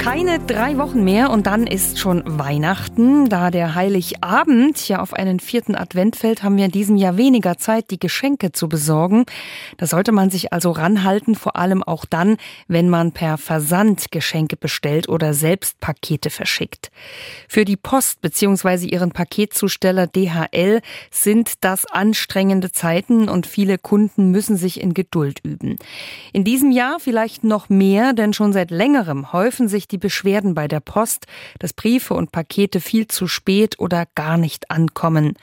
Keine drei Wochen mehr und dann ist schon Weihnachten. Da der Heiligabend ja auf einen vierten Advent fällt, haben wir in diesem Jahr weniger Zeit, die Geschenke zu besorgen. Da sollte man sich also ranhalten, vor allem auch dann, wenn man per Versand Geschenke bestellt oder selbst Pakete verschickt. Für die Post bzw. ihren Paketzusteller DHL sind das anstrengende Zeiten und viele Kunden müssen sich in Geduld üben. In diesem Jahr vielleicht noch mehr, denn schon seit längerem häufen sich die Beschwerden bei der Post, dass Briefe und Pakete viel zu spät oder gar nicht ankommen.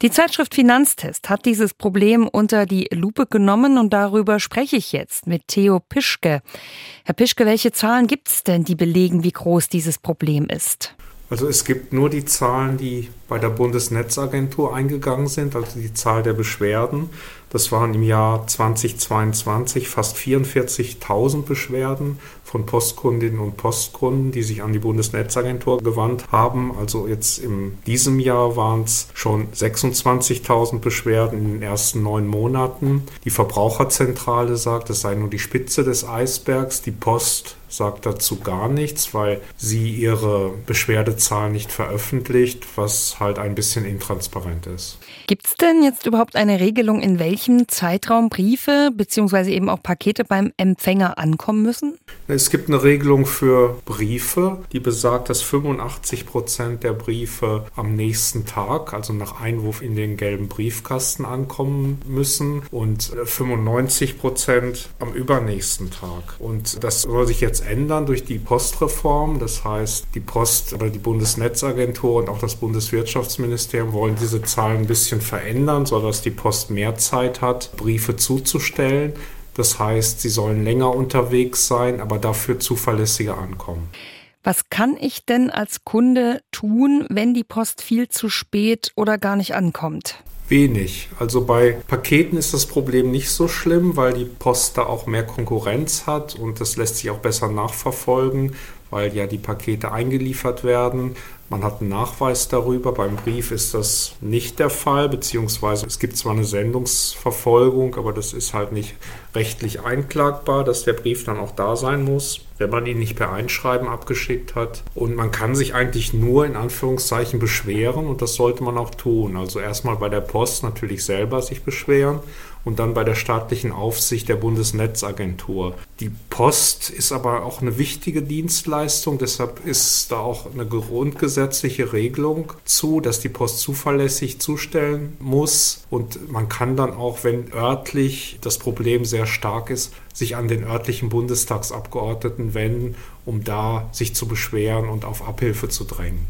Die Zeitschrift Finanztest hat dieses Problem unter die Lupe genommen und darüber spreche ich jetzt mit Theo Pischke. Herr Pischke, welche Zahlen gibt es denn, die belegen, wie groß dieses Problem ist? Also es gibt nur die Zahlen, die bei der Bundesnetzagentur eingegangen sind, also die Zahl der Beschwerden. Das waren im Jahr 2022 fast 44.000 Beschwerden von Postkundinnen und Postkunden, die sich an die Bundesnetzagentur gewandt haben. Also jetzt in diesem Jahr waren es schon 26.000 Beschwerden in den ersten neun Monaten. Die Verbraucherzentrale sagt, es sei nur die Spitze des Eisbergs. Die Post sagt dazu gar nichts, weil sie ihre Beschwerdezahlen nicht veröffentlicht, was halt ein bisschen intransparent ist. Gibt es denn jetzt überhaupt eine Regelung, in welchem Zeitraum Briefe bzw. eben auch Pakete beim Empfänger ankommen müssen? Es gibt eine Regelung für Briefe, die besagt, dass 85 Prozent der Briefe am nächsten Tag, also nach Einwurf in den gelben Briefkasten ankommen müssen und 95 Prozent am übernächsten Tag. Und das soll sich jetzt ändern durch die Postreform. Das heißt, die Post oder die Bundesnetzagentur und auch das Bundeswirtschaftsministerium wollen diese Zahlen ein bisschen verändern, sodass die Post mehr Zeit hat, Briefe zuzustellen. Das heißt, sie sollen länger unterwegs sein, aber dafür zuverlässiger ankommen. Was kann ich denn als Kunde tun, wenn die Post viel zu spät oder gar nicht ankommt? Wenig. Also bei Paketen ist das Problem nicht so schlimm, weil die Post da auch mehr Konkurrenz hat und das lässt sich auch besser nachverfolgen, weil ja die Pakete eingeliefert werden. Man hat einen Nachweis darüber. Beim Brief ist das nicht der Fall, beziehungsweise es gibt zwar eine Sendungsverfolgung, aber das ist halt nicht rechtlich einklagbar, dass der Brief dann auch da sein muss, wenn man ihn nicht per Einschreiben abgeschickt hat. Und man kann sich eigentlich nur in Anführungszeichen beschweren und das sollte man auch tun. Also erstmal bei der Post natürlich selber sich beschweren und dann bei der staatlichen Aufsicht der Bundesnetzagentur. Die Post ist aber auch eine wichtige Dienstleistung, deshalb ist da auch eine grundgesetzliche Regelung zu, dass die Post zuverlässig zustellen muss und man kann dann auch, wenn örtlich das Problem sehr stark ist, sich an den örtlichen Bundestagsabgeordneten wenden, um da sich zu beschweren und auf Abhilfe zu drängen.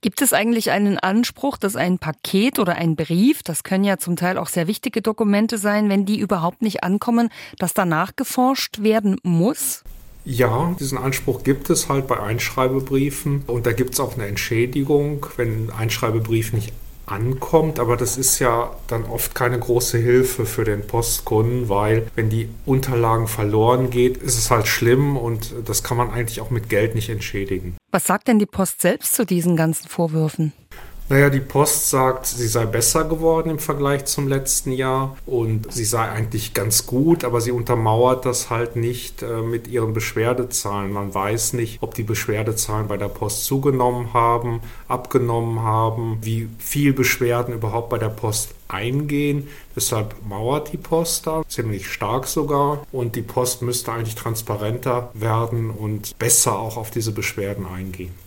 Gibt es eigentlich einen Anspruch, dass ein Paket oder ein Brief, das können ja zum Teil auch sehr wichtige Dokumente sein, wenn die überhaupt nicht ankommen, dass danach geforscht werden muss? Ja, diesen Anspruch gibt es halt bei Einschreibebriefen und da gibt es auch eine Entschädigung, wenn ein Einschreibebrief nicht ankommt, aber das ist ja dann oft keine große Hilfe für den Postkunden, weil wenn die Unterlagen verloren geht, ist es halt schlimm und das kann man eigentlich auch mit Geld nicht entschädigen. Was sagt denn die Post selbst zu diesen ganzen Vorwürfen? Naja, die Post sagt, sie sei besser geworden im Vergleich zum letzten Jahr und sie sei eigentlich ganz gut, aber sie untermauert das halt nicht äh, mit ihren Beschwerdezahlen. Man weiß nicht, ob die Beschwerdezahlen bei der Post zugenommen haben, abgenommen haben, wie viel Beschwerden überhaupt bei der Post eingehen. Deshalb mauert die Post da ziemlich stark sogar und die Post müsste eigentlich transparenter werden und besser auch auf diese Beschwerden eingehen.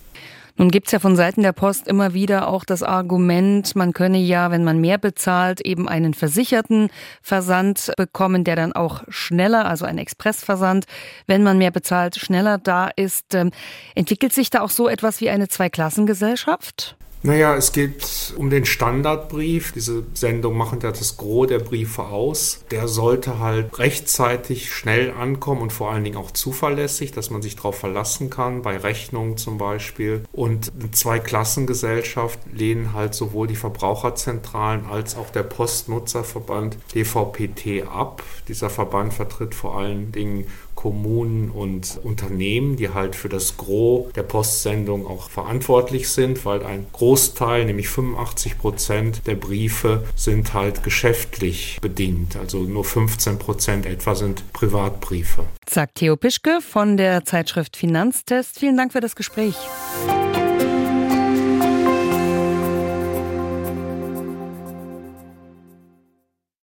Nun gibt es ja von Seiten der Post immer wieder auch das Argument, man könne ja, wenn man mehr bezahlt, eben einen versicherten Versand bekommen, der dann auch schneller, also ein Expressversand, wenn man mehr bezahlt, schneller da ist. Ähm, entwickelt sich da auch so etwas wie eine Zweiklassengesellschaft? Naja, es geht um den Standardbrief. Diese Sendung machen ja das Gros der Briefe aus. Der sollte halt rechtzeitig schnell ankommen und vor allen Dingen auch zuverlässig, dass man sich darauf verlassen kann, bei Rechnungen zum Beispiel. Und eine Zweiklassengesellschaft lehnen halt sowohl die Verbraucherzentralen als auch der Postnutzerverband DVPT ab. Dieser Verband vertritt vor allen Dingen Kommunen und Unternehmen, die halt für das Gros der Postsendung auch verantwortlich sind, weil ein Großteil, nämlich 85 Prozent der Briefe sind halt geschäftlich bedingt. Also nur 15 Prozent etwa sind Privatbriefe. Sagt Theo Pischke von der Zeitschrift Finanztest. Vielen Dank für das Gespräch.